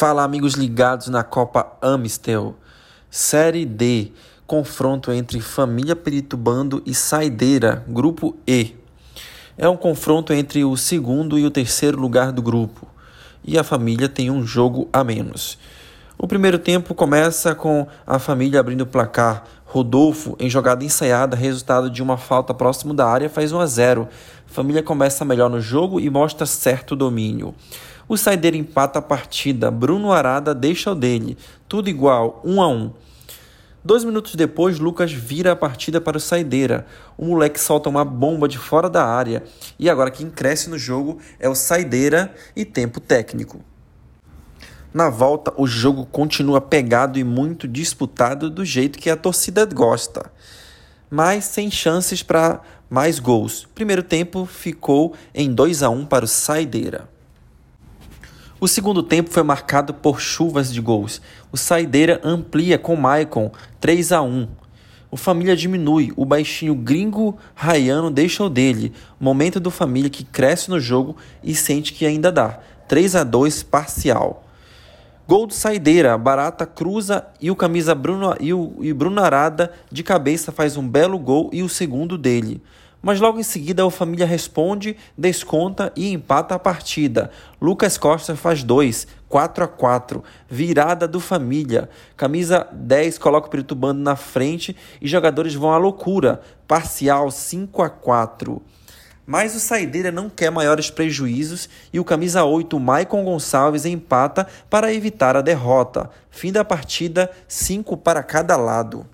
Fala, amigos ligados na Copa Amistel. Série D. Confronto entre Família Peritubando e Saideira, Grupo E. É um confronto entre o segundo e o terceiro lugar do grupo. E a família tem um jogo a menos. O primeiro tempo começa com a família abrindo o placar. Rodolfo, em jogada ensaiada, resultado de uma falta próximo da área, faz 1 a 0. A família começa melhor no jogo e mostra certo domínio. O Saideira empata a partida. Bruno Arada deixa o dele. Tudo igual, 1 um a 1 um. Dois minutos depois, Lucas vira a partida para o Saideira. O moleque solta uma bomba de fora da área. E agora quem cresce no jogo é o Saideira e tempo técnico. Na volta, o jogo continua pegado e muito disputado do jeito que a torcida gosta, mas sem chances para mais gols. Primeiro tempo ficou em 2 a 1 para o Saideira. O segundo tempo foi marcado por chuvas de gols. O Saideira amplia com Maicon 3 a 1. O Família diminui, o baixinho gringo Rayano deixa o dele. Momento do Família que cresce no jogo e sente que ainda dá. 3 a 2 parcial. Gol do Saideira, Barata cruza e o camisa Bruno e o e Bruno Arada de cabeça faz um belo gol e o segundo dele. Mas logo em seguida o Família responde, desconta e empata a partida. Lucas Costa faz 2, 4 a 4. Virada do Família. Camisa 10 coloca o Peritubando na frente e jogadores vão à loucura. Parcial 5 a 4. Mas o Saideira não quer maiores prejuízos e o camisa 8, Maicon Gonçalves, empata para evitar a derrota. Fim da partida, 5 para cada lado.